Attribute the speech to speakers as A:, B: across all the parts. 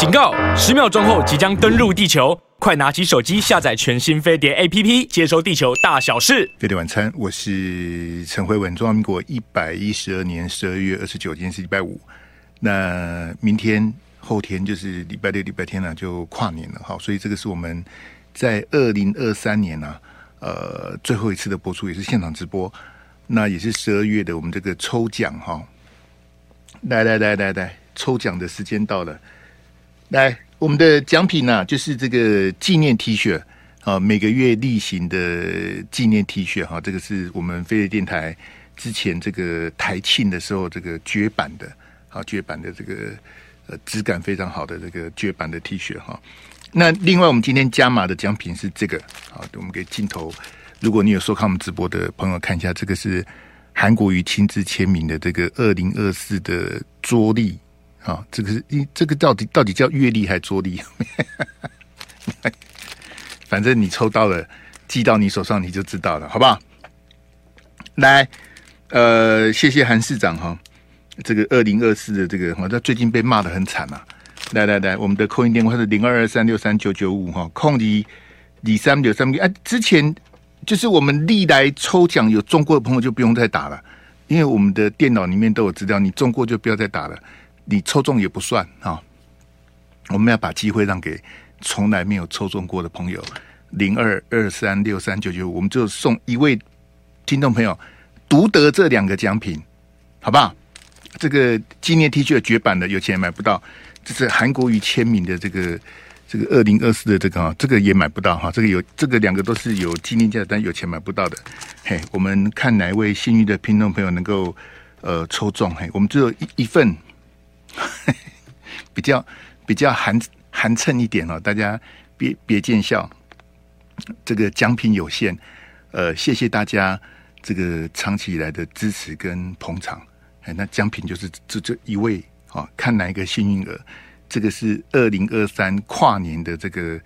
A: 警告！十秒钟后即将登陆地球，快拿起手机下载全新飞碟 APP，接收地球大小事。
B: 飞碟晚餐，我是陈慧文。中华民国一百一十二年十二月二十九，今天是礼拜五。那明天、后天就是礼拜六、礼拜天呢、啊，就跨年了。好，所以这个是我们在二零二三年呢、啊，呃，最后一次的播出，也是现场直播。那也是十二月的，我们这个抽奖哈，来来来来来，抽奖的时间到了。来，我们的奖品呢、啊，就是这个纪念 T 恤啊，每个月例行的纪念 T 恤哈，这个是我们飞碟电台之前这个台庆的时候这个绝版的，啊，绝版的这个呃质感非常好的这个绝版的 T 恤哈。那另外我们今天加码的奖品是这个，好，我们给镜头。如果你有收看我们直播的朋友，看一下这个是韩国瑜亲自签名的这个二零二四的桌历啊，这个是你这个到底到底叫阅历还是桌历？反正你抽到了，寄到你手上你就知道了，好不好？来，呃，谢谢韩市长哈，这个二零二四的这个，他最近被骂得很惨啊。来来来，我们的扣音电话是零二二三六三九九五哈，空里李三六三六哎，之前。就是我们历来抽奖有中过的朋友就不用再打了，因为我们的电脑里面都有资料，你中过就不要再打了，你抽中也不算啊。我们要把机会让给从来没有抽中过的朋友，零二二三六三九九，我们就送一位听众朋友独得这两个奖品，好不好？这个纪念 T 恤绝版的，有钱也买不到，这是韩国瑜签名的这个。这个二零二四的这个啊，这个也买不到哈，这个有这个两个都是有纪念价，但有钱买不到的。嘿，我们看哪一位幸运的听众朋友能够呃抽中？嘿，我们只有一一份，比较比较寒寒碜一点哦，大家别别见笑。这个奖品有限，呃，谢谢大家这个长期以来的支持跟捧场。哎，那奖品就是这这一位啊，看哪一个幸运儿。这个是二零二三跨年的这个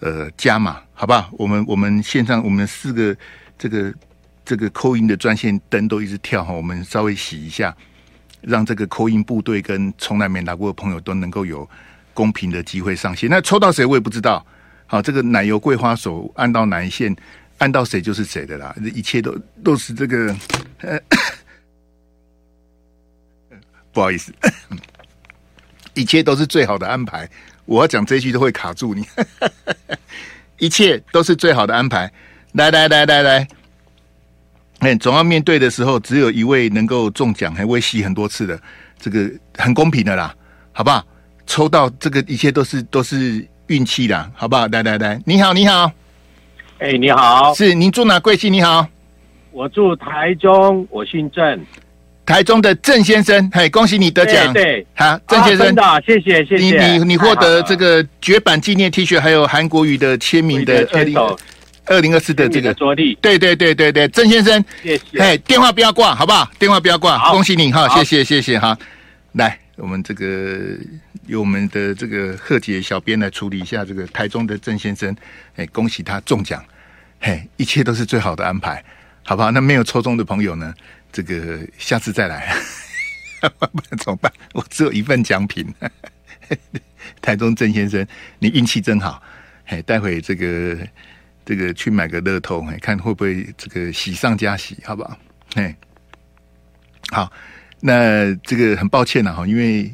B: 呃加码，好吧？我们我们线上我们四个这个这个扣音的专线灯都一直跳哈，我们稍微洗一下，让这个扣音部队跟从来没拿过的朋友都能够有公平的机会上线。那抽到谁我也不知道。好，这个奶油桂花手按到哪一线，按到谁就是谁的啦。一切都都是这个，呃，不好意思。一切都是最好的安排。我要讲这句都会卡住你。一切都是最好的安排。来来来来来，哎，总要面对的时候，只有一位能够中奖，还会洗很多次的，这个很公平的啦，好不好？抽到这个，一切都是都是运气啦，好不好？来来来，你好，你好，
C: 哎，你好，
B: 是您住哪？贵姓？你好，
C: 我住台中，我姓郑。
B: 台中的郑先生，嘿，恭喜你得奖！
C: 对，
B: 好，郑先生，
C: 啊、谢谢谢谢。
B: 你你你获得这个绝版纪念 T 恤，还有韩国瑜的签名的二零二零二四的这个
C: 桌历。
B: 对对对对对，郑先生，
C: 谢谢。
B: 嘿，电话不要挂，好不好？电话不要挂，恭喜你哈，谢谢谢谢哈。来，我们这个由我们的这个贺姐小编来处理一下这个台中的郑先生，哎，恭喜他中奖，嘿，一切都是最好的安排，好不好？那没有抽中的朋友呢？这个下次再来，不 然怎么办？我只有一份奖品。台中郑先生，你运气真好。嘿，待会这个这个去买个乐透，看会不会这个喜上加喜，好不好？嘿，好，那这个很抱歉了哈，因为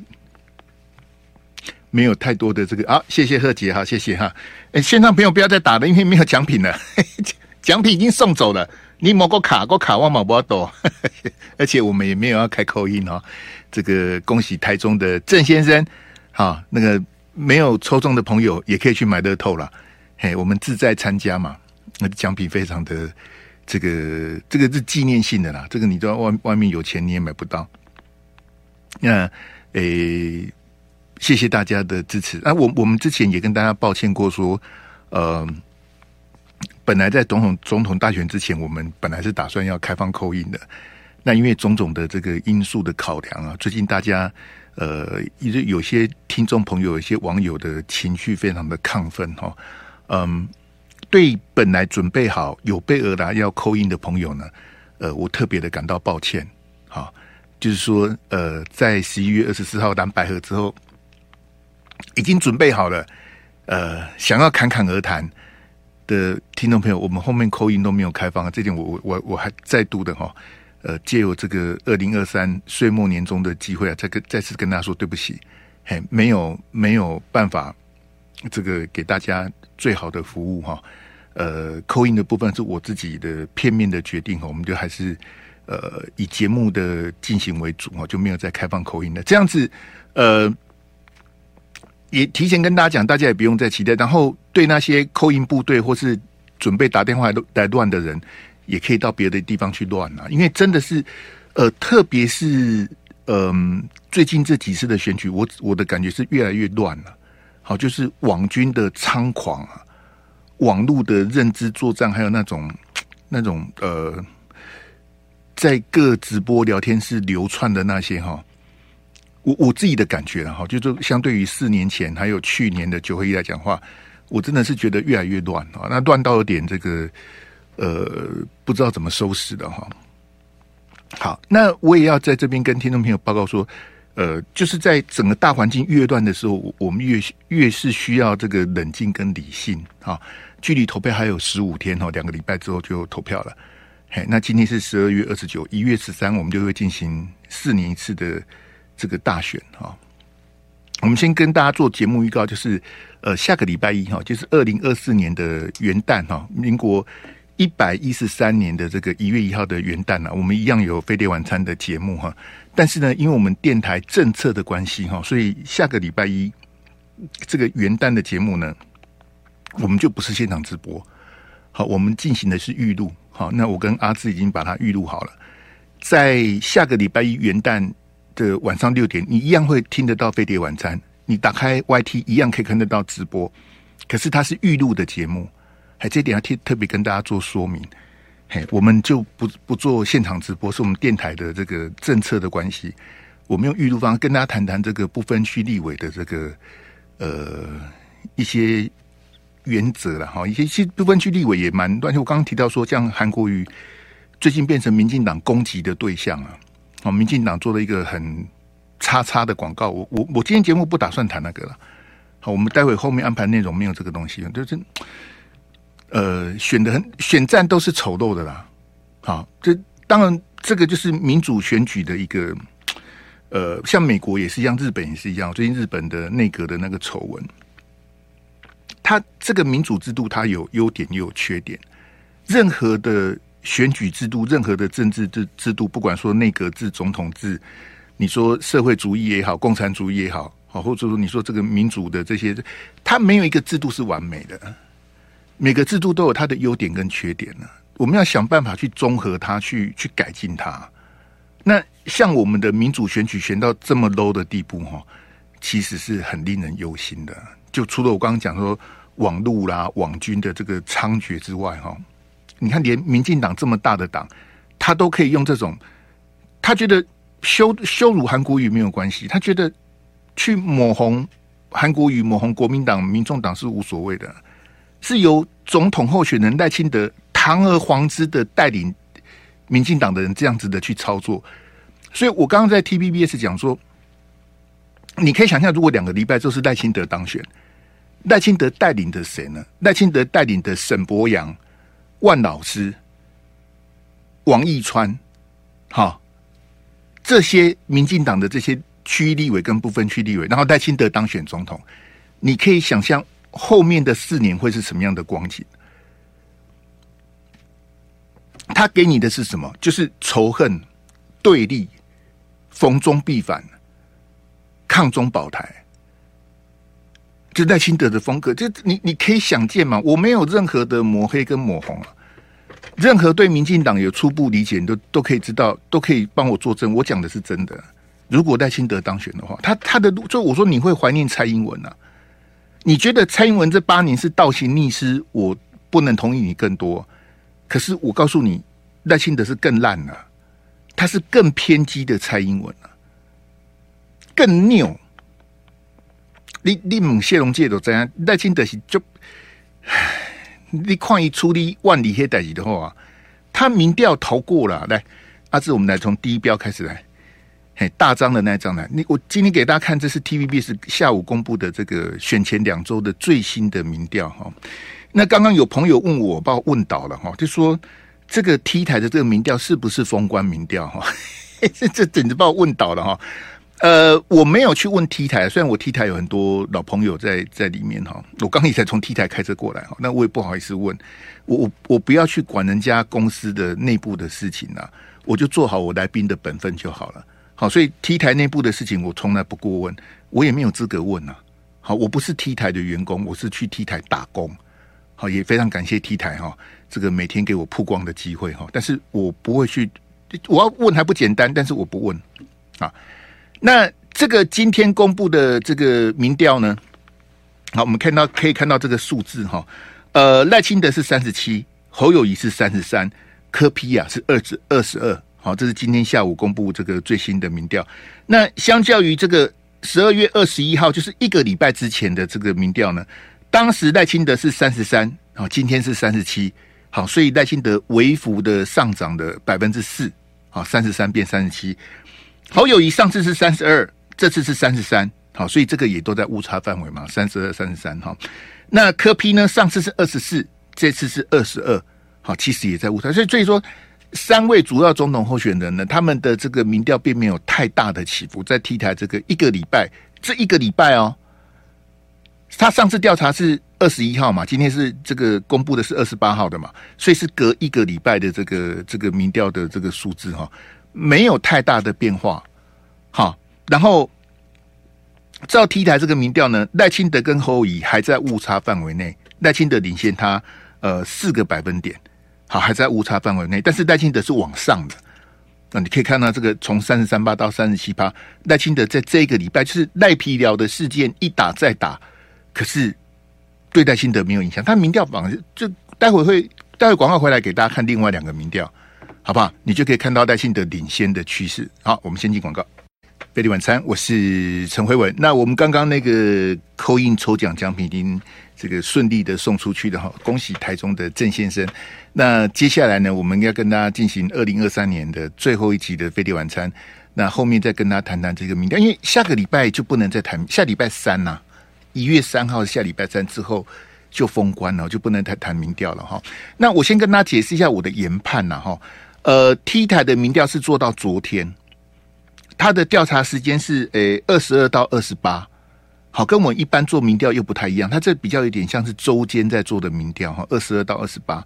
B: 没有太多的这个啊，谢谢贺杰哈，谢谢哈。哎，线上朋友不要再打了，因为没有奖品了，奖品已经送走了。你某个卡个卡，我冇不多，而且我们也没有要开口音哦。这个恭喜台中的郑先生，好，那个没有抽中的朋友也可以去买乐透了。嘿，我们自在参加嘛，那奖品非常的这个这个是纪念性的啦。这个你在外外面有钱你也买不到。那诶，谢谢大家的支持。啊，我我们之前也跟大家抱歉过说，呃。本来在总统总统大选之前，我们本来是打算要开放扣印的。那因为种种的这个因素的考量啊，最近大家呃，有有些听众朋友、有些网友的情绪非常的亢奋哈。嗯，对本来准备好有备而来要扣音的朋友呢，呃，我特别的感到抱歉。好，就是说呃，在十一月二十四号蓝百合之后，已经准备好了，呃，想要侃侃而谈的听众朋友，我们后面扣音都没有开放，这点我我我我还再度的哈，呃，借由这个二零二三岁末年终的机会啊，再跟再次跟大家说对不起，嘿，没有没有办法，这个给大家最好的服务哈，呃，call in 的部分是我自己的片面的决定哈，我们就还是呃以节目的进行为主哈，就没有再开放 call in 的这样子，呃。也提前跟大家讲，大家也不用再期待。然后对那些 call in 部队或是准备打电话来来乱的人，也可以到别的地方去乱啊。因为真的是，呃，特别是嗯、最近这几次的选举，我我的感觉是越来越乱了。好，就是网军的猖狂啊，网络的认知作战，还有那种那种呃，在各直播聊天室流窜的那些哈。我我自己的感觉哈，就是相对于四年前还有去年的九合一来讲话，我真的是觉得越来越乱啊，那乱到有点这个呃，不知道怎么收拾的哈。好，那我也要在这边跟听众朋友报告说，呃，就是在整个大环境越乱的时候，我们越越是需要这个冷静跟理性啊。距离投票还有十五天哈，两个礼拜之后就投票了。嘿，那今天是十二月二十九，一月十三我们就会进行四年一次的。这个大选哈，我们先跟大家做节目预告，就是呃，下个礼拜一哈，就是二零二四年的元旦哈，民国一百一十三年的这个一月一号的元旦呢，我们一样有飞碟晚餐的节目哈。但是呢，因为我们电台政策的关系哈，所以下个礼拜一这个元旦的节目呢，我们就不是现场直播，好，我们进行的是预录。好，那我跟阿志已经把它预录好了，在下个礼拜一元旦。的晚上六点，你一样会听得到飞碟晚餐。你打开 YT 一样可以看得到直播，可是它是预录的节目。哎，这点要特特别跟大家做说明。嘿，我们就不不做现场直播，是我们电台的这个政策的关系。我们用预录方跟大家谈谈这个不分区立委的这个呃一些原则了哈。一些其实不分区立委也蛮乱。我刚刚提到说，像韩国瑜最近变成民进党攻击的对象啊。哦，民进党做了一个很叉叉的广告。我我我今天节目不打算谈那个了。好，我们待会后面安排内容没有这个东西，就是呃选的很选战都是丑陋的啦。好，这当然这个就是民主选举的一个呃，像美国也是一样，日本也是一样。最近日本的内阁的那个丑闻，它这个民主制度它有优点也有缺点，任何的。选举制度，任何的政治制制度，不管说内阁制、总统制，你说社会主义也好，共产主义也好，好，或者说你说这个民主的这些，它没有一个制度是完美的，每个制度都有它的优点跟缺点呢。我们要想办法去综合它，去去改进它。那像我们的民主选举选到这么 low 的地步，哈，其实是很令人忧心的。就除了我刚刚讲说网路啦、网军的这个猖獗之外，哈。你看，连民进党这么大的党，他都可以用这种，他觉得羞羞辱韩国瑜没有关系，他觉得去抹红韩国瑜、抹红国民党、民众党是无所谓的，是由总统候选人赖清德堂而皇之的带领民进党的人这样子的去操作。所以我刚刚在 TVBS 讲说，你可以想象，如果两个礼拜之后是赖清德当选，赖清德带领的谁呢？赖清德带领的沈伯洋。万老师、王义川，好，这些民进党的这些区域立委跟不分区立委，然后赖清德当选总统，你可以想象后面的四年会是什么样的光景？他给你的是什么？就是仇恨、对立、逢中必反、抗中保台。就赖清德的风格，就你你可以想见嘛？我没有任何的抹黑跟抹红啊，任何对民进党有初步理解，你都都可以知道，都可以帮我作证。我讲的是真的。如果赖清德当选的话，他他的，就我说你会怀念蔡英文啊？你觉得蔡英文这八年是倒行逆施？我不能同意你更多。可是我告诉你，赖清德是更烂了，他是更偏激的蔡英文啊，更拗。你你问谢龙介都知影，赖清德是就，你看伊处理万里黑代志的话，他民调逃过了。来，阿志，我们来从第一标开始来。嘿，大张的那张呢？你我今天给大家看，这是 TVB 是下午公布的这个选前两周的最新的民调哈。那刚刚有朋友问我，把我问倒了哈，就说这个 T 台的这个民调是不是封关民调哈？这这简直把我问倒了哈。呃，我没有去问 T 台，虽然我 T 台有很多老朋友在在里面哈，我刚也才从 T 台开车过来哈，那我也不好意思问，我我我不要去管人家公司的内部的事情啊，我就做好我来宾的本分就好了。好，所以 T 台内部的事情我从来不过问，我也没有资格问呐。好，我不是 T 台的员工，我是去 T 台打工。好，也非常感谢 T 台哈，这个每天给我曝光的机会哈，但是我不会去，我要问还不简单，但是我不问啊。那这个今天公布的这个民调呢？好，我们看到可以看到这个数字哈。呃，赖清德是三十七，侯友谊是三十三，柯 P 啊是二十二十二。好，这是今天下午公布这个最新的民调。那相较于这个十二月二十一号，就是一个礼拜之前的这个民调呢，当时赖清德是三十三，好，今天是三十七。好，所以赖清德微幅的上涨的百分之四，好，三十三变三十七。侯友谊上次是三十二，这次是三十三，好，所以这个也都在误差范围嘛，三十二、三十三，哈。那柯批呢？上次是二十四，这次是二十二，好，其实也在误差。所以，所以说，三位主要总统候选人呢，他们的这个民调并没有太大的起伏。在 T 台这个一个礼拜，这一个礼拜哦，他上次调查是二十一号嘛，今天是这个公布的是二十八号的嘛，所以是隔一个礼拜的这个这个民调的这个数字哈。没有太大的变化，好，然后照 T 台这个民调呢，赖清德跟侯友宜还在误差范围内，赖清德领先他呃四个百分点，好，还在误差范围内，但是赖清德是往上的，那你可以看到这个从三十三趴到三十七趴，赖清德在这个礼拜就是赖皮聊的事件一打再打，可是对赖清德没有影响，他民调榜就待会会待会广告回来给大家看另外两个民调。好不好？你就可以看到赖清德领先的趋势。好，我们先进广告。飞碟晚餐，我是陈辉文。那我们刚刚那个扣印抽奖奖品已经这个顺利的送出去的哈，恭喜台中的郑先生。那接下来呢，我们要跟大家进行二零二三年的最后一集的飞碟晚餐。那后面再跟大家谈谈这个民调，因为下个礼拜就不能再谈，下礼拜三呐、啊，一月三号下礼拜三之后就封关了，就不能再谈民调了哈。那我先跟大家解释一下我的研判呐哈。呃，T 台的民调是做到昨天，他的调查时间是诶二十二到二十八，好，跟我们一般做民调又不太一样，他这比较有点像是周间在做的民调哈，二十二到二十八。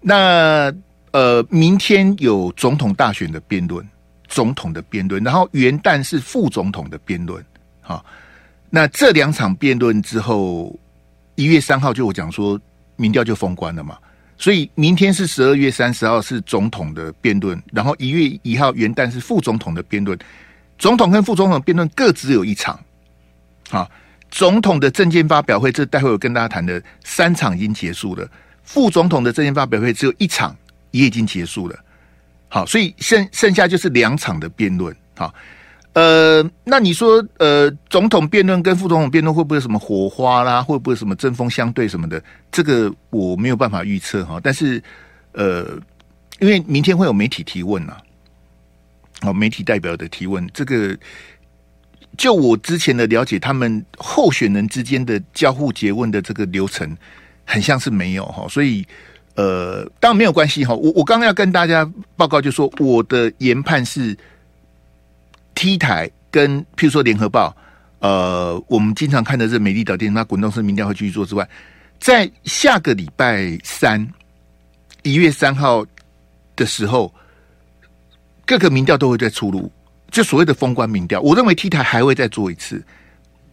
B: 那呃，明天有总统大选的辩论，总统的辩论，然后元旦是副总统的辩论，好，那这两场辩论之后，一月三号就我讲说民调就封关了嘛。所以明天是十二月三十号是总统的辩论，然后一月一号元旦是副总统的辩论。总统跟副总统辩论各只有一场。好，总统的政见发表会，这待会我跟大家谈的三场已经结束了。副总统的政见发表会只有一场，也已经结束了。好，所以剩剩下就是两场的辩论。好。呃，那你说，呃，总统辩论跟副总统辩论会不会有什么火花啦？会不会什么针锋相对什么的？这个我没有办法预测哈。但是，呃，因为明天会有媒体提问呐，哦，媒体代表的提问，这个就我之前的了解，他们候选人之间的交互詰问的这个流程，很像是没有哈。所以，呃，当然没有关系哈。我我刚刚要跟大家报告，就说我的研判是。T 台跟譬如说联合报，呃，我们经常看的是美丽岛电视，那滚动式民调会继续做之外，在下个礼拜三一月三号的时候，各个民调都会再出炉，就所谓的封关民调。我认为 T 台还会再做一次。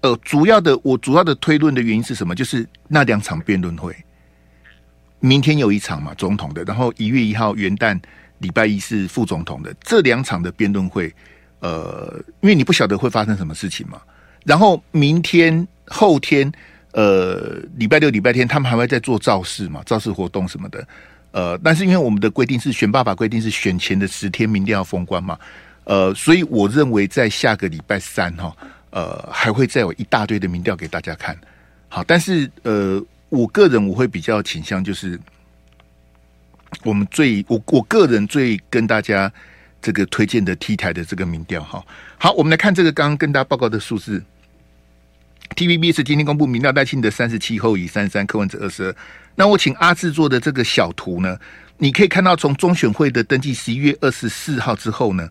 B: 呃，主要的我主要的推论的原因是什么？就是那两场辩论会，明天有一场嘛，总统的，然后一月一号元旦礼拜一是副总统的，这两场的辩论会。呃，因为你不晓得会发生什么事情嘛。然后明天、后天，呃，礼拜六、礼拜天，他们还会再做造势嘛，造势活动什么的。呃，但是因为我们的规定是选罢法规定是选前的十天民调要封关嘛，呃，所以我认为在下个礼拜三哈，呃，还会再有一大堆的民调给大家看。好，但是呃，我个人我会比较倾向就是，我们最我我个人最跟大家。这个推荐的 T 台的这个民调哈。好，我们来看这个刚刚跟大家报告的数字。TVBS 今天公布民调，赖清德三十七，侯友宜三十三，柯文哲二十二。那我请阿志做的这个小图呢，你可以看到从中选会的登记十一月二十四号之后呢，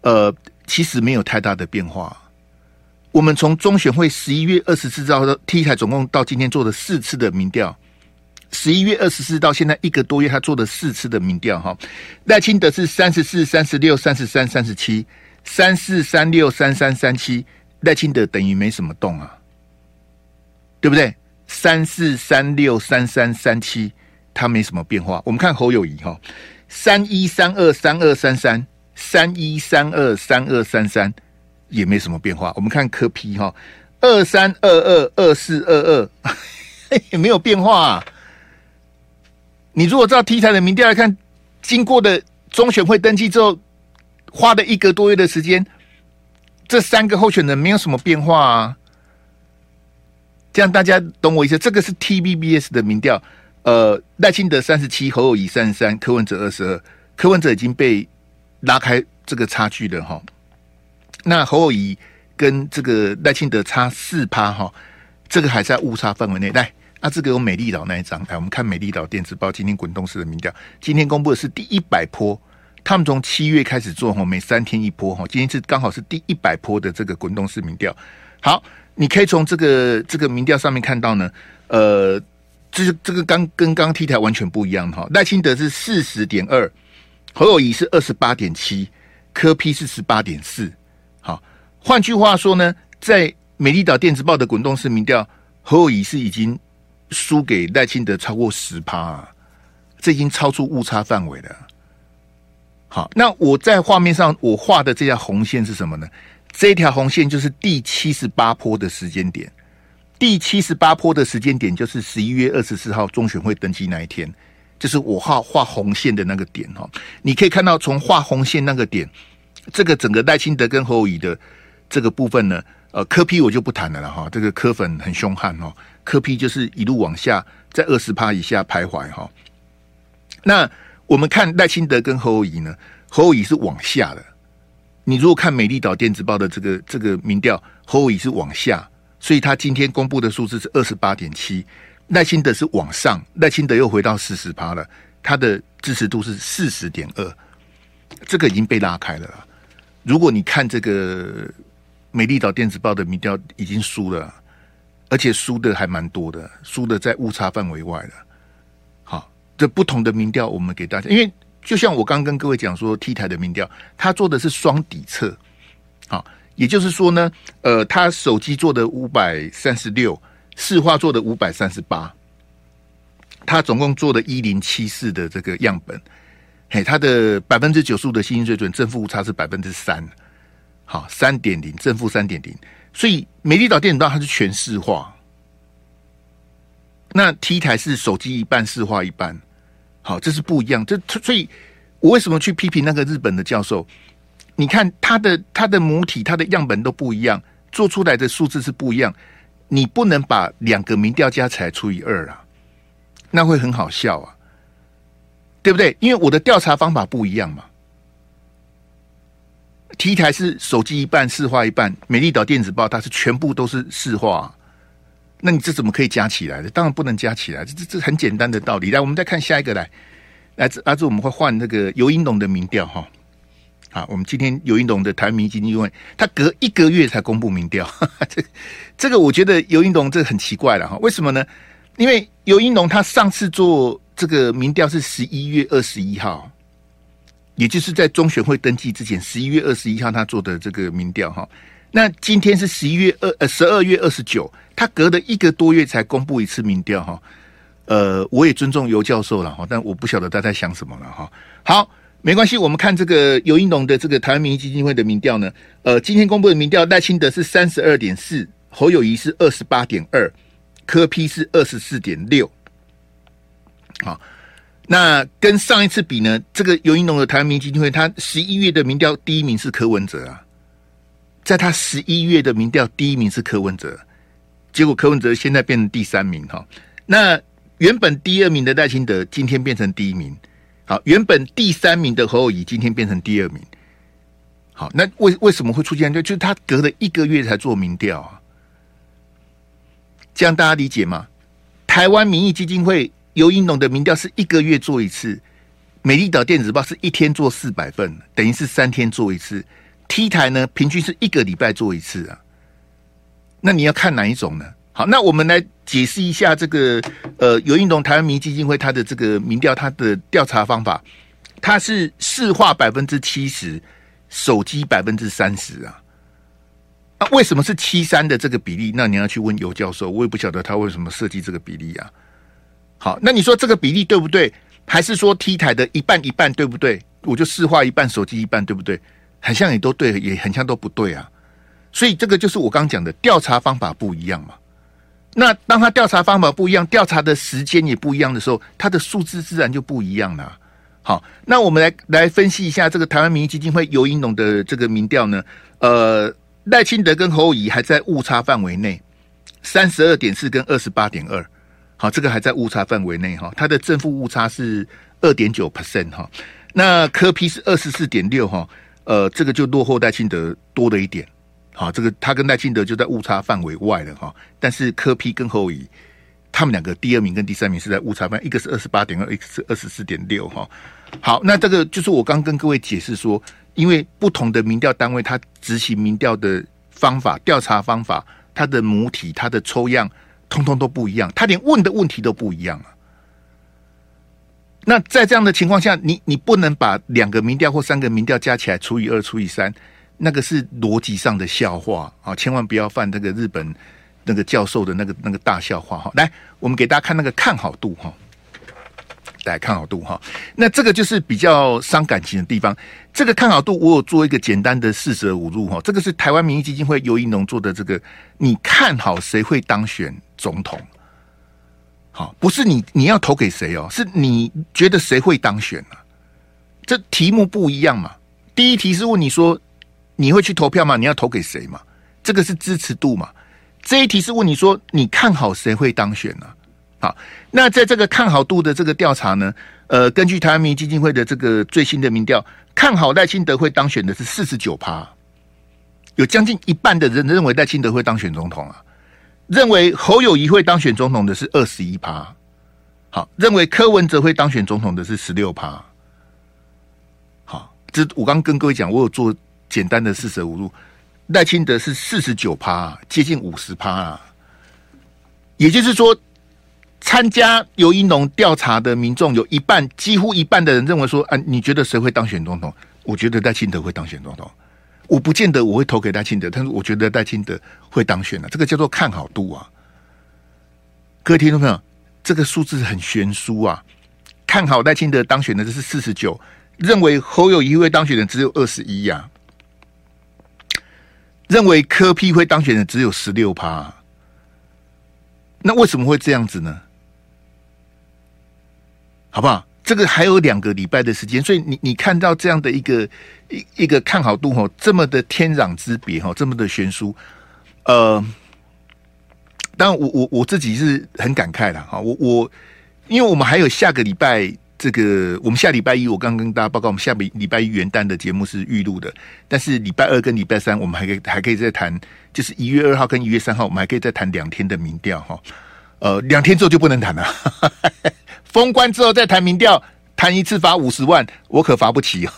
B: 呃，其实没有太大的变化。我们从中选会十一月二十四号的 T 台总共到今天做了四次的民调，十一月二十四到现在一个多月，他做了四次的民调哈。赖清德是三十四、三十六、三十三、三十七，三四三六三三三七，赖清德等于没什么动啊。对不对？三四三六三三三七，他没什么变化。我们看侯友宜哈，三一三二三二三三，三一三二三二三三，也没什么变化。我们看柯 P 哈，二三二二二四二二，也没有变化。你如果照 T 台的民调来看，经过的中选会登记之后，花了一个多月的时间，这三个候选人没有什么变化啊。这样大家懂我意思？这个是 TVBS 的民调，呃，赖清德三十七，侯友宜三十三，柯文哲二十二，柯文哲已经被拉开这个差距了哈。那侯友宜跟这个赖清德差四趴哈，这个还在误差范围内。来，啊，这个有美丽岛那一张，来，我们看美丽岛电子报今天滚动式的民调，今天公布的是第一百波，他们从七月开始做哈，每三天一波哈，今天是刚好是第一百波的这个滚动式民调，好。你可以从这个这个民调上面看到呢，呃，这这个刚跟刚 T 台完全不一样哈。赖清德是四十点二，侯友宜是二十八点七，柯 P 是十八点四。好，换句话说呢，在美丽岛电子报的滚动式民调，侯友宜是已经输给赖清德超过十趴啊，这已经超出误差范围了。好，那我在画面上我画的这条红线是什么呢？这条红线就是第七十八坡的时间点，第七十八坡的时间点就是十一月二十四号中选会登记那一天，就是我画画红线的那个点哈。你可以看到，从画红线那个点，这个整个赖清德跟侯友宜的这个部分呢，呃，柯批我就不谈了了哈。这个柯粉很凶悍哈，柯批就是一路往下，在二十趴以下徘徊哈。那我们看赖清德跟侯友宜呢，侯友宜是往下的。你如果看美丽岛电子报的这个这个民调，侯友宜是往下，所以他今天公布的数字是二十八点七，赖清德是往上，赖清德又回到四十趴了，他的支持度是四十点二，这个已经被拉开了。如果你看这个美丽岛电子报的民调，已经输了，而且输的还蛮多的，输的在误差范围外了。好，这不同的民调，我们给大家，因为。就像我刚跟各位讲说，T 台的民调，他做的是双底测，好，也就是说呢，呃，他手机做的五百三十六，市话做的五百三十八，他总共做的一零七四的这个样本，嘿，他的百分之九十五的信心水准，正负误差是百分之三，好，三点零，正负三点零，所以美丽岛电子报它是全市化，那 T 台是手机一半，市话一半。好，这是不一样。这所以，我为什么去批评那个日本的教授？你看他的他的母体、他的样本都不一样，做出来的数字是不一样。你不能把两个民调加起来除以二啊，那会很好笑啊，对不对？因为我的调查方法不一样嘛。T 台是手机一半，市话一半；美丽岛电子报它是全部都是市话。那你这怎么可以加起来的？当然不能加起来，这这这很简单的道理。来，我们再看下一个来，来自阿志，我们会换那个尤英龙的民调哈。好，我们今天尤英龙的台民基金，因为他隔一个月才公布民调，这这个我觉得尤英龙这很奇怪了哈。为什么呢？因为尤英龙他上次做这个民调是十一月二十一号，也就是在中选会登记之前，十一月二十一号他做的这个民调哈。那今天是十一月二呃十二月二十九，他隔了一个多月才公布一次民调哈，呃，我也尊重尤教授了哈，但我不晓得他在想什么了哈。好，没关系，我们看这个游盈隆的这个台湾民意基金会的民调呢，呃，今天公布的民调，赖清德是三十二点四，侯友谊是二十八点二，柯批是二十四点六。好，那跟上一次比呢，这个游盈隆的台湾民意基金会，他十一月的民调第一名是柯文哲啊。在他十一月的民调，第一名是柯文哲，结果柯文哲现在变成第三名哈。那原本第二名的赖清德今天变成第一名，好，原本第三名的侯友宜今天变成第二名，好，那为为什么会出现？就就是他隔了一个月才做民调啊，这样大家理解吗？台湾民意基金会尤英龙的民调是一个月做一次，美丽岛电子报是一天做四百份，等于是三天做一次。T 台呢，平均是一个礼拜做一次啊。那你要看哪一种呢？好，那我们来解释一下这个呃，尤英龙台湾民意基金会它的这个民调，它的调查方法，它是市话百分之七十，手机百分之三十啊。啊，为什么是七三的这个比例？那你要去问尤教授，我也不晓得他为什么设计这个比例啊。好，那你说这个比例对不对？还是说 T 台的一半一半对不对？我就市话一半，手机一半对不对？很像也都对，也很像都不对啊。所以这个就是我刚讲的调查方法不一样嘛。那当他调查方法不一样，调查的时间也不一样的时候，他的数字自然就不一样了。好，那我们来来分析一下这个台湾民意基金会游盈隆的这个民调呢，呃。赖清德跟侯友宜还在误差范围内，三十二点四跟二十八点二，好，这个还在误差范围内哈，它的正负误差是二点九 percent 哈，那科 P 是二十四点六哈，呃，这个就落后赖清德多了一点，好，这个他跟赖清德就在误差范围外了哈，但是科 P 跟侯友宜他们两个第二名跟第三名是在误差范，一个是二十八点二，一个是二十四点六哈，好，那这个就是我刚跟各位解释说。因为不同的民调单位，它执行民调的方法、调查方法、它的母体、它的抽样，通通都不一样。他连问的问题都不一样啊。那在这样的情况下，你你不能把两个民调或三个民调加起来除以二除以三，那个是逻辑上的笑话啊！千万不要犯这个日本那个教授的那个那个大笑话哈。来，我们给大家看那个看好度哈。来看好度哈，那这个就是比较伤感情的地方。这个看好度，我有做一个简单的四舍五入哈。这个是台湾民意基金会尤一农做的这个，你看好谁会当选总统？好，不是你你要投给谁哦，是你觉得谁会当选啊？这题目不一样嘛。第一题是问你说你会去投票吗？你要投给谁嘛？这个是支持度嘛。这一题是问你说你看好谁会当选呢？好，那在这个看好度的这个调查呢，呃，根据台湾民意基金会的这个最新的民调，看好赖清德会当选的是四十九趴，有将近一半的人认为赖清德会当选总统啊，认为侯友谊会当选总统的是二十一趴，好，认为柯文哲会当选总统的是十六趴，好，这我刚跟各位讲，我有做简单的四舍五入，赖清德是四十九趴，接近五十趴啊，也就是说。参加游盈隆调查的民众有一半，几乎一半的人认为说：“啊，你觉得谁会当选总统？”我觉得赖清德会当选总统。我不见得我会投给赖清德，但是我觉得赖清德会当选的。这个叫做看好度啊！各位听众朋友，这个数字很悬殊啊！看好赖清德当选的这是四十九，认为侯友谊会当选的只有二十一呀，认为柯 P 会当选的只有十六趴。那为什么会这样子呢？好不好？这个还有两个礼拜的时间，所以你你看到这样的一个一一个看好度哈，这么的天壤之别哈，这么的悬殊。呃，当然我我我自己是很感慨的哈。我我因为我们还有下个礼拜这个，我们下礼拜一我刚跟大家报告，我们下礼礼拜一元旦的节目是预录的，但是礼拜二跟礼拜三我们还可以还可以再谈，就是一月二号跟一月三号我们还可以再谈两天的民调哈。呃，两天之后就不能谈了。封关之后再谈民调，谈一次罚五十万，我可罚不起。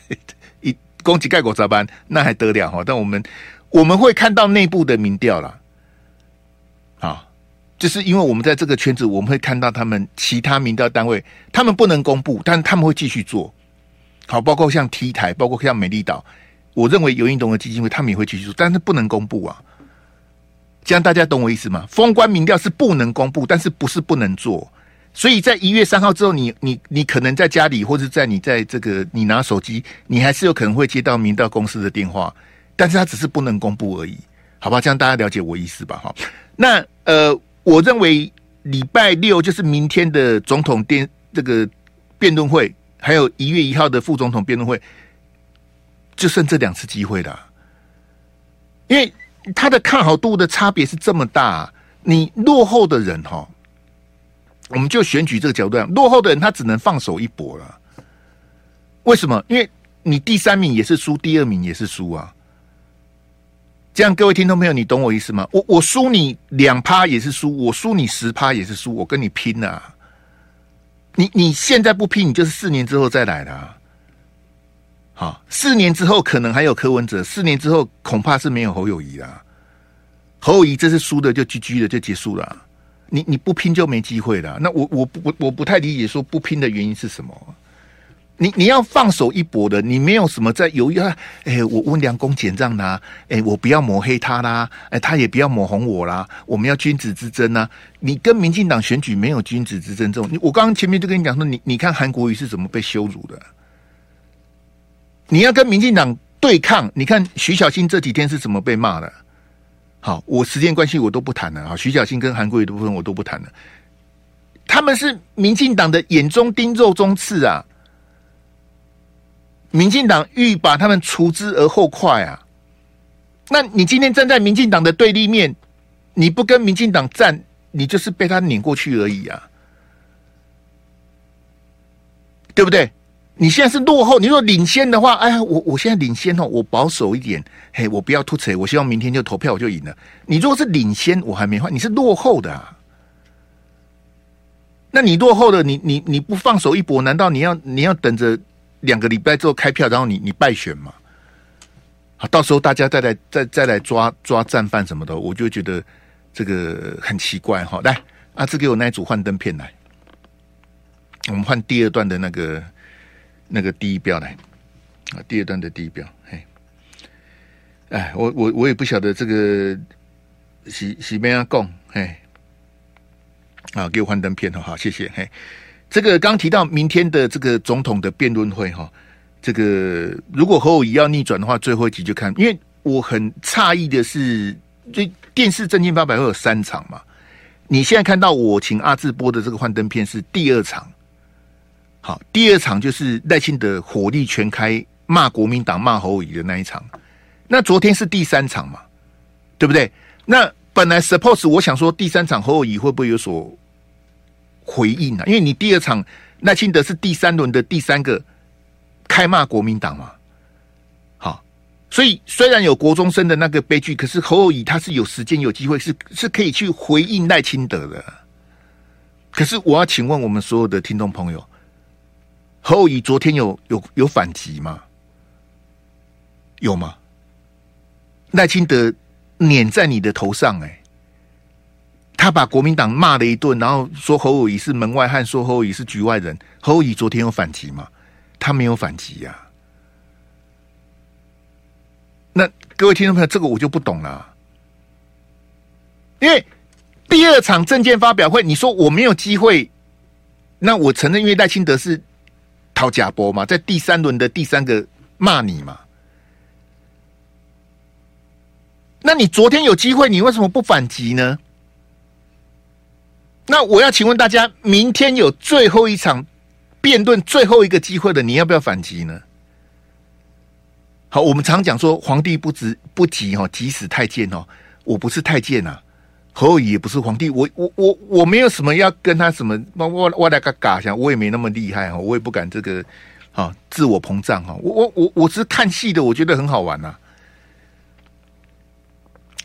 B: 一攻击盖国咋办？那还得了哈？但我们我们会看到内部的民调了，啊，就是因为我们在这个圈子，我们会看到他们其他民调单位，他们不能公布，但他们会继续做。好，包括像 T 台，包括像美丽岛，我认为有运动的基金会，他们也会继续做，但是不能公布啊。这样大家懂我意思吗？封关民调是不能公布，但是不是不能做。所以在一月三号之后你，你你可能在家里，或者在你在这个你拿手机，你还是有可能会接到明道公司的电话，但是他只是不能公布而已，好吧？这样大家了解我意思吧？哈，那呃，我认为礼拜六就是明天的总统电这个辩论会，还有一月一号的副总统辩论会，就剩这两次机会了，因为他的看好度的差别是这么大，你落后的人哈。我们就选举这个角度，落后的人他只能放手一搏了。为什么？因为你第三名也是输，第二名也是输啊。这样，各位听众朋友，你懂我意思吗？我我输你两趴也是输，我输你十趴也是输，我跟你拼啊！你你现在不拼，你就是四年之后再来的啊。好，四年之后可能还有柯文哲，四年之后恐怕是没有侯友宜啦。侯友宜这次输的就 GG 了，就结束了。你你不拼就没机会了。那我我不我不太理解说不拼的原因是什么？你你要放手一搏的，你没有什么在犹豫啊？哎，我温良恭俭让啦，哎，我不要抹黑他啦，哎，他也不要抹红我啦。我们要君子之争啊！你跟民进党选举没有君子之争这种。我刚刚前面就跟你讲说，你你看韩国瑜是怎么被羞辱的？你要跟民进党对抗，你看徐小新这几天是怎么被骂的？好，我时间关系我都不谈了啊。徐小新跟韩国瑜的部分我都不谈了，他们是民进党的眼中钉、肉中刺啊。民进党欲把他们除之而后快啊！那你今天站在民进党的对立面，你不跟民进党战，你就是被他碾过去而已啊，对不对？你现在是落后，你若领先的话，哎呀，我我现在领先哦，我保守一点，嘿，我不要突锤，我希望明天就投票我就赢了。你如果是领先，我还没换，你是落后的啊。那你落后的，你你你不放手一搏，难道你要你要等着？两个礼拜之后开票，然后你你败选吗？好，到时候大家再来再再来抓抓战犯什么的，我就觉得这个很奇怪哈。来，阿志给我那一组幻灯片来，我们换第二段的那个那个第一标来啊，第二段的第一标。嘿，哎，我我我也不晓得这个是是咩样讲，嘿，啊，给我幻灯片哦，好，谢谢，嘿。这个刚提到明天的这个总统的辩论会哈，这个如果侯友宜要逆转的话，最后一集就看。因为我很诧异的是，就电视正经八百会有三场嘛，你现在看到我请阿志播的这个幻灯片是第二场，好，第二场就是赖清德火力全开骂国民党骂侯友宜的那一场，那昨天是第三场嘛，对不对？那本来 suppose 我想说第三场侯友宜会不会有所回应啊，因为你第二场赖清德是第三轮的第三个开骂国民党嘛，好，所以虽然有国中生的那个悲剧，可是侯友宜他是有时间有机会是是可以去回应赖清德的。可是我要请问我们所有的听众朋友，侯友昨天有有有反击吗？有吗？赖清德碾在你的头上，欸，哎。他把国民党骂了一顿，然后说侯友宜是门外汉，说侯友宜是局外人。侯友昨天有反击吗？他没有反击呀、那各位听众朋友，这个我就不懂了。因为第二场政见发表会，你说我没有机会，那我承认，因为赖清德是讨假波嘛，在第三轮的第三个骂你嘛。那你昨天有机会，你为什么不反击呢？那我要请问大家，明天有最后一场辩论，最后一个机会了，你要不要反击呢？好，我们常讲说，皇帝不急不急哈，急死太监哦。我不是太监呐、啊，侯友宜也不是皇帝，我我我我没有什么要跟他什么，我我我来个嘎想，我也没那么厉害哈，我也不敢这个啊自我膨胀哈，我我我我是看戏的，我觉得很好玩呐、啊。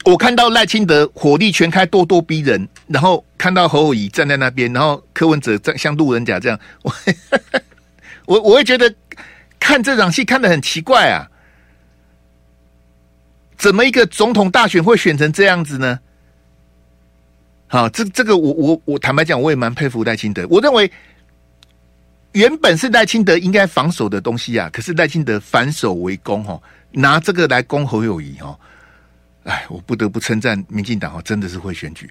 B: 我看到赖清德火力全开，咄咄逼人，然后看到侯友宜站在那边，然后柯文哲在像路人甲这样，我我我会觉得看这场戏看得很奇怪啊！怎么一个总统大选会选成这样子呢？好，这这个我我我坦白讲，我也蛮佩服赖清德。我认为原本是赖清德应该防守的东西啊，可是赖清德反守为攻，哈，拿这个来攻侯友谊，哈。哎，我不得不称赞民进党哦，真的是会选举。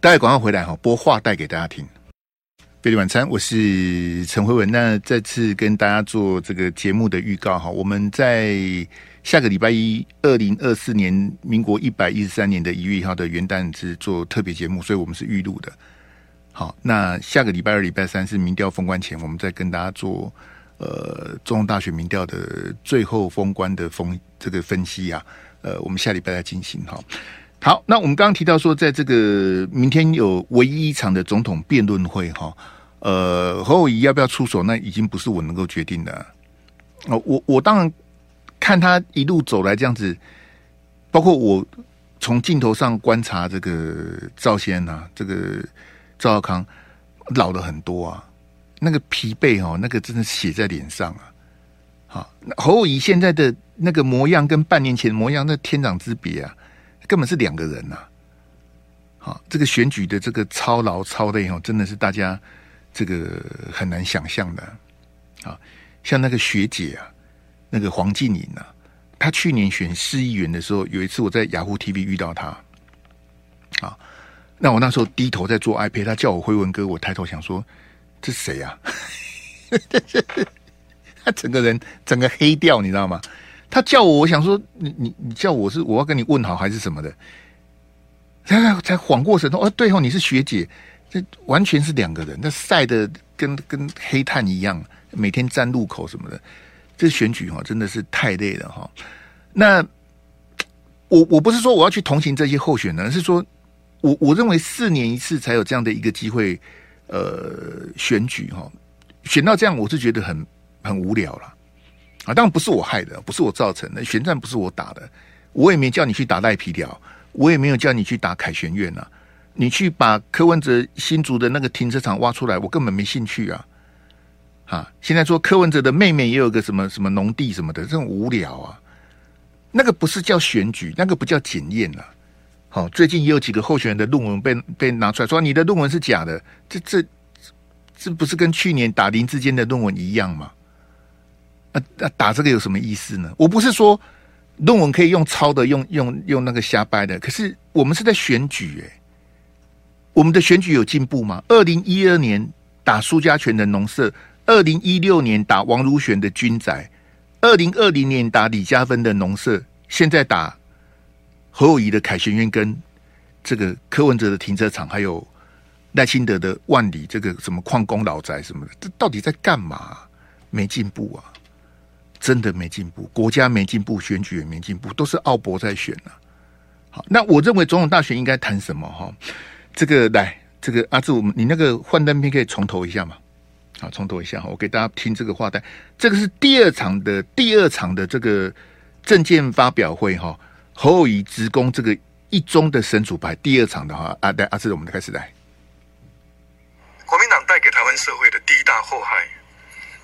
B: 待会广告回来哈，播话带给大家听。费力晚餐，我是陈辉文。那再次跟大家做这个节目的预告哈，我们在下个礼拜一，二零二四年民国一百一十三年的一月一号的元旦是做特别节目，所以我们是预录的。好，那下个礼拜二、礼拜三是民调封关前，我们再跟大家做呃总统大选民调的最后封关的封这个分析啊。呃，我们下礼拜再进行哈。好，那我们刚刚提到说，在这个明天有唯一一场的总统辩论会哈。呃，侯友宜要不要出手，那已经不是我能够决定的。哦，我我当然看他一路走来这样子，包括我从镜头上观察这个赵先呐、啊，这个赵少康老了很多啊，那个疲惫哦，那个真的写在脸上啊。好，侯友宜现在的那个模样跟半年前的模样那天壤之别啊，根本是两个人呐、好，这个选举的这个操劳操累哦，真的是大家这个很难想象的啊。像那个学姐啊，那个黄静颖啊，她去年选市议员的时候，有一次我在雅虎 TV 遇到她，啊，那我那时候低头在做 iPad，她叫我辉文哥，我抬头想说这是谁啊？他整个人整个黑掉，你知道吗？他叫我，我想说你你你叫我是我要跟你问好还是什么的？他才缓过神，哦，对哦，你是学姐，这完全是两个人，那晒的跟跟黑炭一样。每天站路口什么的，这选举哈真的是太累了哈。那我我不是说我要去同情这些候选人，是说我我认为四年一次才有这样的一个机会，呃，选举哈，选到这样我是觉得很很无聊了啊。当然不是我害的，不是我造成的，选战不是我打的，我也没叫你去打赖皮条，我也没有叫你去打凯旋苑呐。你去把柯文哲新竹的那个停车场挖出来，我根本没兴趣啊。啊！现在说柯文哲的妹妹也有个什么什么农地什么的，这种无聊啊！那个不是叫选举，那个不叫检验呐。好，最近也有几个候选人的论文被被拿出来说，你的论文是假的，这这这不是跟去年打林智坚的论文一样吗？啊啊！打这个有什么意思呢？我不是说论文可以用抄的，用用用那个瞎掰的，可是我们是在选举诶、我们的选举有进步吗？二零一二年打苏家全的农舍。二零一六年打王如玄的军宅，二零二零年打李嘉芬的农舍，现在打侯友宜的凯旋苑跟这个柯文哲的停车场，还有赖清德的万里这个什么矿工老宅什么的，这到底在干嘛？没进步啊，真的没进步，国家没进步，选举也没进步，都是奥博在选啊。好，那我认为总统大选应该谈什么？哈，这个来，这个阿志，我们你那个幻灯片可以重投一下吗？好，重头一下哈，我给大家听这个话带。这个是第二场的第二场的这个政见发表会哈，侯友宜直攻这个一中的神主牌。第二场的话，啊，来阿志，我们开始来。
D: 国民党带给台湾社会的第一大祸害，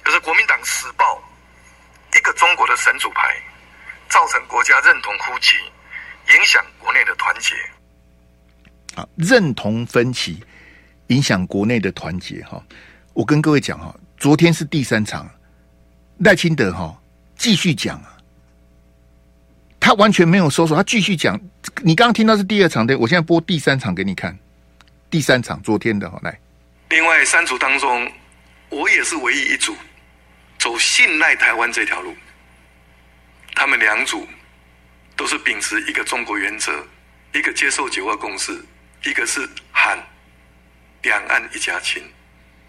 D: 就是国民党死抱一个中国的神主牌，造成国家认同枯竭，影响国内的团结。
B: 啊，认同分歧，影响国内的团结哈。我跟各位讲哈，昨天是第三场，赖清德哈继续讲啊，他完全没有收手，他继续讲。你刚刚听到是第二场的，我现在播第三场给你看。第三场昨天的哈，来。
D: 另外三组当中，我也是唯一一组走信赖台湾这条路。他们两组都是秉持一个中国原则，一个接受九二共识，一个是喊两岸一家亲。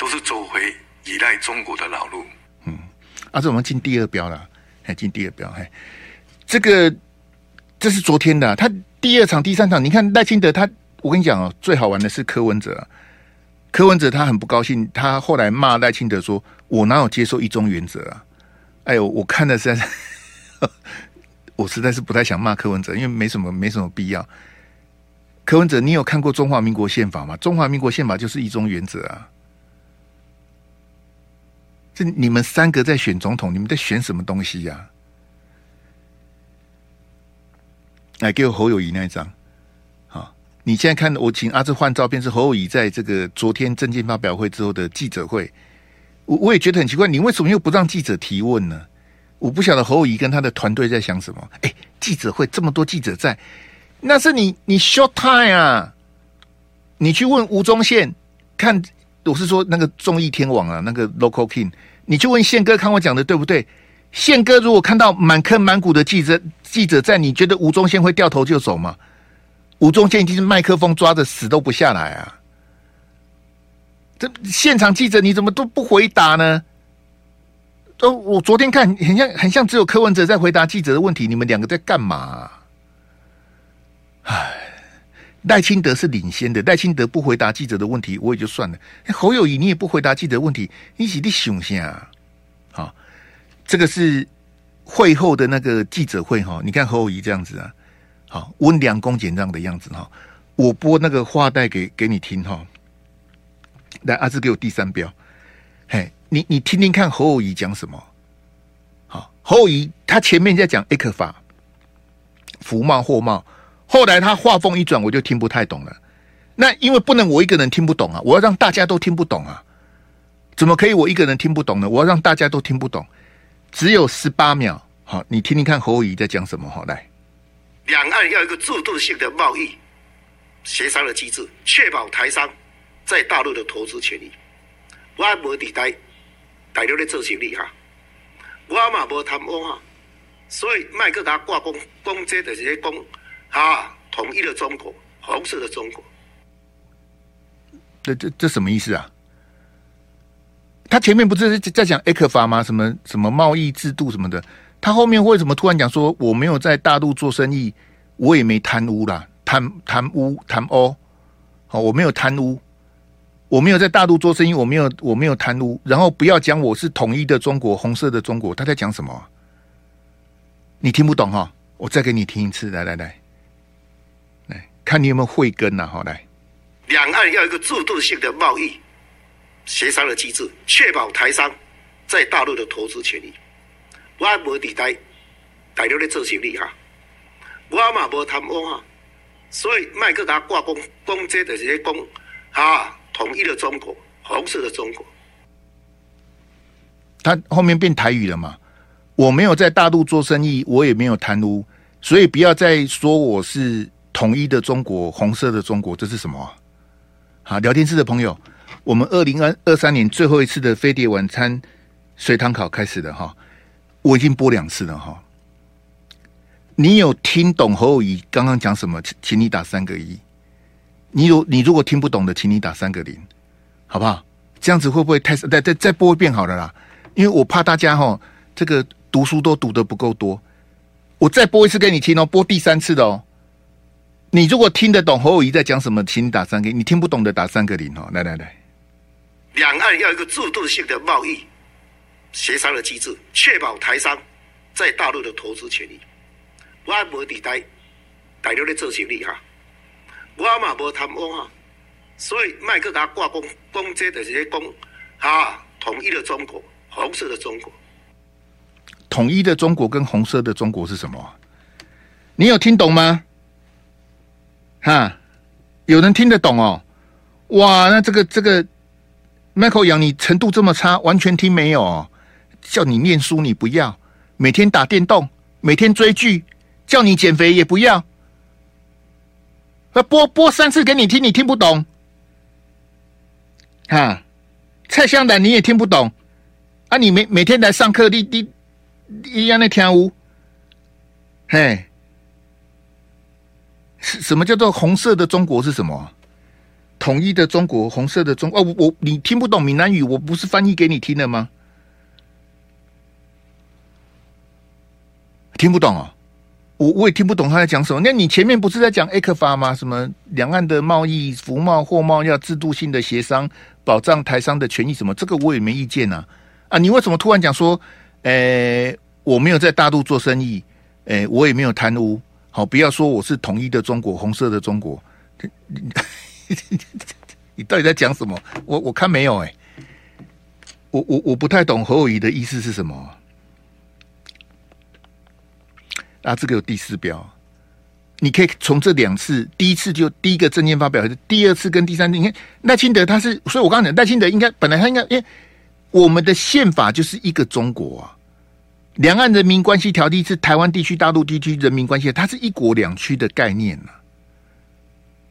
D: 都是走回依赖中国的老路。
B: 嗯，啊、这我们进第二标了，还进第二标，嘿，这个这是昨天的、他第二场、第三场，你看赖清德他，我跟你讲哦，最好玩的是柯文哲，柯文哲他很不高兴，他后来骂赖清德说：“我哪有接受一中原则啊？”哎呦，我看的实在是，我实在是不太想骂柯文哲，因为没什么没什么必要。柯文哲，你有看过中华民国宪法吗？中华民国宪法就是一中原则啊。这你们三个在选总统，你们在选什么东西呀、来，给我侯友宜那一张。好，你现在看，我请阿志换照片，是侯友宜在这个昨天政见发表会之后的记者会。我我也觉得很奇怪，你为什么又不让记者提问呢？我不晓得侯友宜跟他的团队在想什么。哎，记者会这么多记者在，那是你你 short time 啊！你去问吴宗宪看。我是说那个综艺天王啊，那个 Local King，你去问宪哥看我讲的对不对？宪哥如果看到满坑满谷的记者记者在，你觉得吴宗宪会掉头就走吗？吴宗宪已经是麦克风抓着死都不下来啊！这现场记者你怎么都不回答呢？都我昨天看很像很像只有柯文哲在回答记者的问题，你们两个在干嘛？唉。赖清德是领先的，赖清德不回答记者的问题，我也就算了。侯友宜你也不回答记者问题，你是你想啥？好，这个是会后的那个记者会哈，你看侯友宜这样子啊，好温良恭俭让的样子哈。我播那个话带给给你听哈，来阿志给我第三标，嘿，你你听听看侯友宜讲什么？好，侯友宜他前面在讲 ECFA 法，福茂货茂，后来他话锋一转，我就听不太懂了。那因为不能我一个人听不懂啊，我要让大家都听不懂啊。怎么可以我一个人听不懂呢？我要让大家都听不懂。只有十八秒，好，你听听看侯友宜在讲什么？好，来，
E: 两岸要一个制度性的贸易协商的机制，确保台商在大陆的投资权益。我无底台大陆的做生意哈，我嘛无贪污哈，所以麦克达挂工攻击的这些工啊，统一的中国，红色的中国。
B: 这这这什么意思啊？他前面不是在讲 ECFA 吗？什么什么贸易制度什么的？他后面为什么突然讲说我没有在大陆做生意，我也没贪污啦，贪贪污贪污，好，我没有贪污，我没有在大陆做生意，我没有我没有贪污，然后不要讲我是统一的中国，红色的中国，他在讲什么？你听不懂哈？我再给你听一次，来来，来看你有没有慧根呐？好，来，
E: 两岸要一个制度性的贸易。协商的机制，确保台商在大陆的投资权益。我无底台大陆的做生意哈，我嘛无贪污哈，所以麦克他挂工攻击的这些公啊，统一的中国，红色的中国。
B: 他后面变台语了嘛？我没有在大陆做生意，我也没有贪污，所以不要再说我是统一的中国，红色的中国，这是什么？好，聊天室的朋友。我们二零二二三年最后一次的飞碟晚餐随堂考开始了哈，我已经播两次了哈。你有听懂侯友宜刚刚讲什么？请你打三个一。你如你如果听不懂的，请你打三个零，好不好？这样子会不会太再再再播一遍好了啦？因为我怕大家哈，这个读书都读得不够多。我再播一次给你听哦，播第三次的哦。你如果听得懂侯友谊在讲什么，请你打三个；你听不懂的打三个零哦。来来来。
E: 两岸要一个制度性的贸易协商的机制，确保台商在大陆的投资权益。我无底台大陆的做生意哈，我嘛无贪污哈，所以麦克他挂工攻击的这些工啊，统一的中国，红色的中国。
B: 统一的中国跟红色的中国是什么？你有听懂吗？哈，有人听得懂哦？哇，那这个这个。Michael 杨，你程度这么差，完全听没有哦。叫你念书你不要，每天打电动，每天追剧，叫你减肥也不要。那播播三次给你听，你听不懂。哈，蔡香兰你也听不懂啊？你每每天来上课，你你一样的听无？嘿，什什么叫做红色的中国是什么？统一的中国，红色的中哦，我你听不懂闽南语，我不是翻译给你听的吗？听不懂啊、我我也听不懂他在讲什么。那你前面不是在讲 ECFA 吗？什么两岸的贸易、服贸、货贸要制度性的协商，保障台商的权益？什么这个我也没意见呐。啊，你为什么突然讲说，诶，我没有在大陆做生意，诶，我也没有贪污。好，不要说我是统一的中国，红色的中国。你到底在讲什么？我我看没有哎、我我我不太懂侯友宜的意思是什么啊？这个有第四标，你可以从这两次，第一次就第一个证件发表，还是第二次跟第三次？你看赖清德他是，所以我刚讲赖清德应该本来他应该，因为我们的宪法就是一个中国啊，两岸人民关系条例是台湾地区、大陆地区人民关系，它是一国两区的概念啊。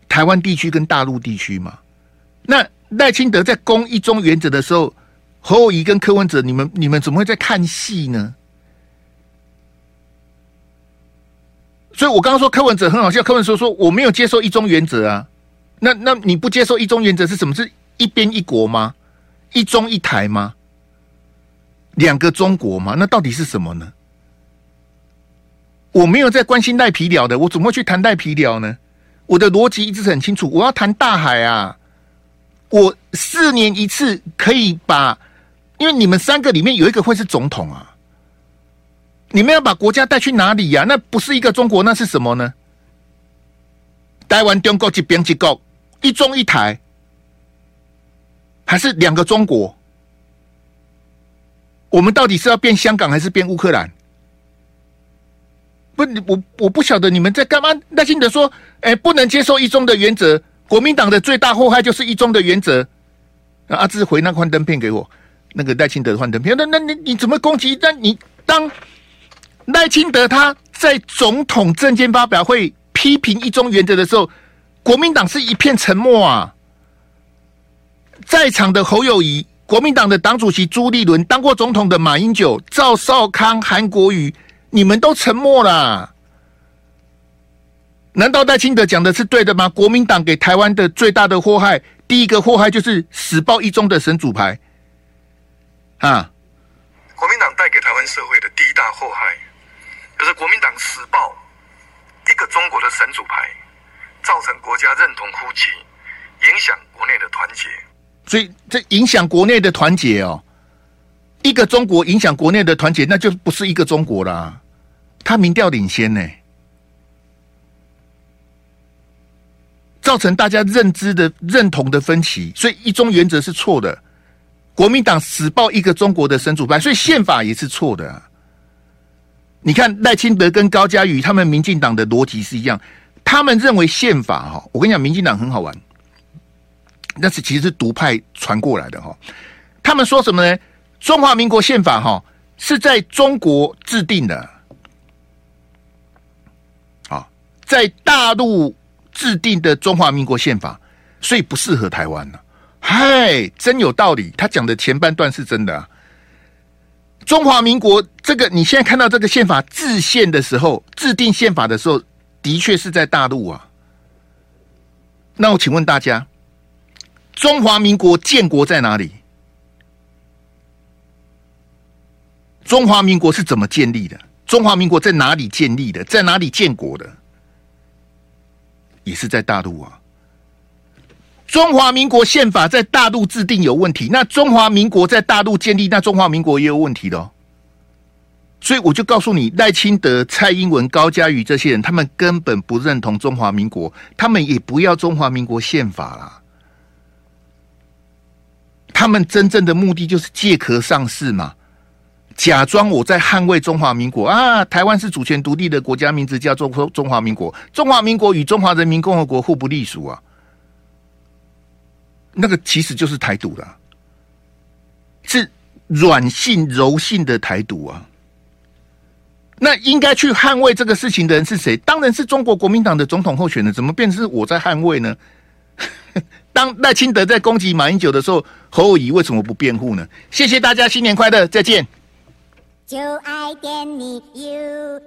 B: 台湾地区跟大陆地区嘛，那赖清德在攻一中原则的时候，侯友宜跟柯文哲，你们你们怎么会在看戏呢？所以我刚刚说柯文哲很好笑，柯文哲说，说我没有接受一中原则啊，那那你不接受一中原则是什么？是一边一国吗？一中一台吗？两个中国吗？那到底是什么呢？我没有在关心赖皮寮的，我怎么会去谈赖皮寮呢？我的逻辑一直很清楚，我要谈大海啊！我四年一次可以把，因为你们三个里面有一个会是总统啊，你们要把国家带去哪里呀、那不是一个中国，那是什么呢？台湾、中国一边一国，一中一台，还是两个中国？我们到底是要变香港还是变乌克兰？不，我我不晓得你们在干嘛。赖清德说：“哎、不能接受一中的原则。国民党的最大祸害就是一中的原则。”阿志回那幻灯片给我，那个赖清德的幻灯片。那那你你怎么攻击？那你当赖清德他在总统政见发表会批评一中原则的时候，国民党是一片沉默啊。在场的侯友宜。国民党的党主席朱立伦，当过总统的马英九、赵少康、韩国瑜，你们都沉默了。难道戴清德讲的是对的吗？国民党给台湾的最大的祸害，第一个祸害就是死抱一中的神主牌啊！
D: 国民党带给台湾社会的第一大祸害，就是国民党死抱一个中国的神主牌，造成国家认同枯竭，影响国内的团结。
B: 所以这影响国内的团结哦，一个中国影响国内的团结，那就不是一个中国啦。他民调领先呢，造成大家认知的认同的分歧，所以一中原则是错的。国民党死抱一个中国的神主牌，所以宪法也是错的。你看赖清德跟高嘉瑜他们民进党的逻辑是一样，他们认为宪法哈，我跟你讲，民进党很好玩。那是其实是独派传过来的哈，他们说什么呢？中华民国宪法哈是在中国制定的，啊，在大陆制定的中华民国宪法，所以不适合台湾呢。嗨，真有道理，他讲的前半段是真的。中华民国这个你现在看到这个宪法制宪的时候，制定宪法的时候，的确是在大陆啊。那我请问大家。中华民国建国在哪里？中华民国是怎么建立的？中华民国在哪里建立的？在哪里建国的？也是在大陆啊。中华民国宪法在大陆制定有问题，那中华民国在大陆建立，那中华民国也有问题的。所以我就告诉你，赖清德、蔡英文、高嘉瑜这些人，他们根本不认同中华民国，他们也不要中华民国宪法啦。他们真正的目的就是借壳上市嘛，假装我在捍卫中华民国啊！台湾是主权独立的国家，名字叫做中华民国。中华民国与中华人民共和国互不隶属啊，那个其实就是台独啦，是软性柔性的台独啊。那应该去捍卫这个事情的人是谁？当然是中国国民党的总统候选人，怎么变成是我在捍卫呢？当赖清德在攻击马英九的时候，侯友谊为什么不辩护呢？谢谢大家，新年快乐，再见。就爱点你 UFO。